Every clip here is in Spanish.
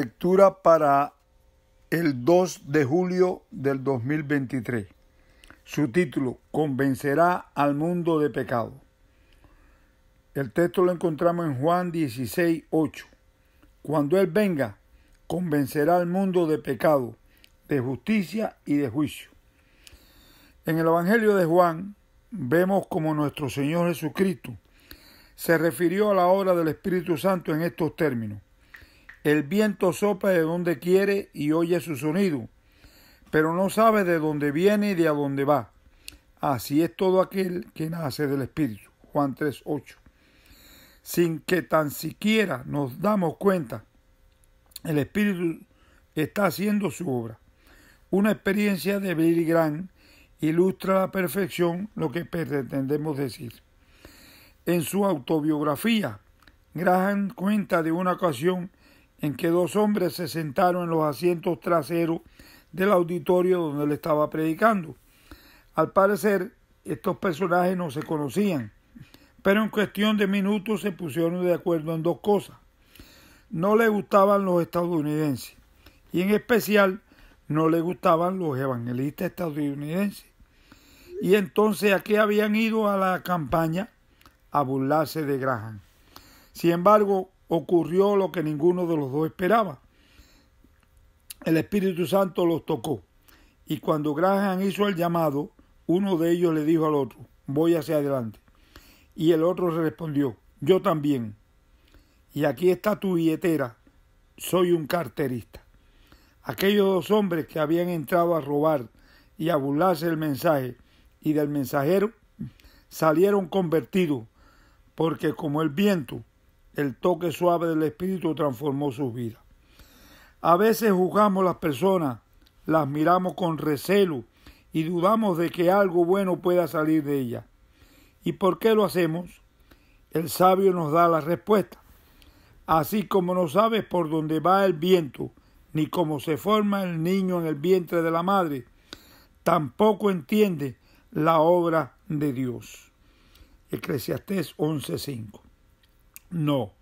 Lectura para el 2 de julio del 2023. Su título, Convencerá al mundo de pecado. El texto lo encontramos en Juan 16, 8. Cuando Él venga, convencerá al mundo de pecado, de justicia y de juicio. En el Evangelio de Juan vemos como nuestro Señor Jesucristo se refirió a la obra del Espíritu Santo en estos términos. El viento sopla de donde quiere y oye su sonido, pero no sabe de dónde viene y de a dónde va. Así es todo aquel que nace del Espíritu. Juan 3:8. Sin que tan siquiera nos damos cuenta, el Espíritu está haciendo su obra. Una experiencia de Billy Graham ilustra a la perfección lo que pretendemos decir. En su autobiografía, Graham cuenta de una ocasión en que dos hombres se sentaron en los asientos traseros del auditorio donde él estaba predicando. Al parecer, estos personajes no se conocían, pero en cuestión de minutos se pusieron de acuerdo en dos cosas. No le gustaban los estadounidenses y en especial no le gustaban los evangelistas estadounidenses. Y entonces a qué habían ido a la campaña a burlarse de Graham. Sin embargo, ocurrió lo que ninguno de los dos esperaba. El Espíritu Santo los tocó y cuando Graham hizo el llamado, uno de ellos le dijo al otro, voy hacia adelante. Y el otro respondió, yo también. Y aquí está tu billetera, soy un carterista. Aquellos dos hombres que habían entrado a robar y a burlarse del mensaje y del mensajero, salieron convertidos, porque como el viento el toque suave del Espíritu transformó sus vidas. A veces juzgamos las personas, las miramos con recelo y dudamos de que algo bueno pueda salir de ellas. ¿Y por qué lo hacemos? El sabio nos da la respuesta. Así como no sabes por dónde va el viento, ni cómo se forma el niño en el vientre de la madre, tampoco entiende la obra de Dios. Eclesiastés 11:5. No,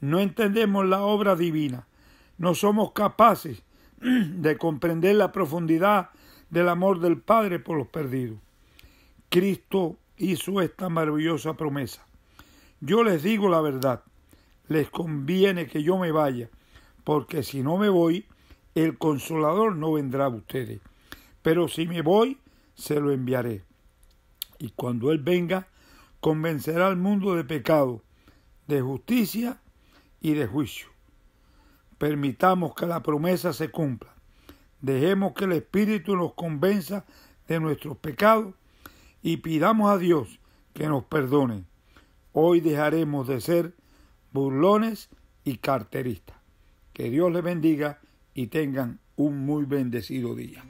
no entendemos la obra divina. No somos capaces de comprender la profundidad del amor del Padre por los perdidos. Cristo hizo esta maravillosa promesa. Yo les digo la verdad, les conviene que yo me vaya, porque si no me voy, el consolador no vendrá a ustedes. Pero si me voy, se lo enviaré. Y cuando Él venga, convencerá al mundo de pecado, de justicia y de juicio. Permitamos que la promesa se cumpla. Dejemos que el Espíritu nos convenza de nuestros pecados y pidamos a Dios que nos perdone. Hoy dejaremos de ser burlones y carteristas. Que Dios les bendiga y tengan un muy bendecido día.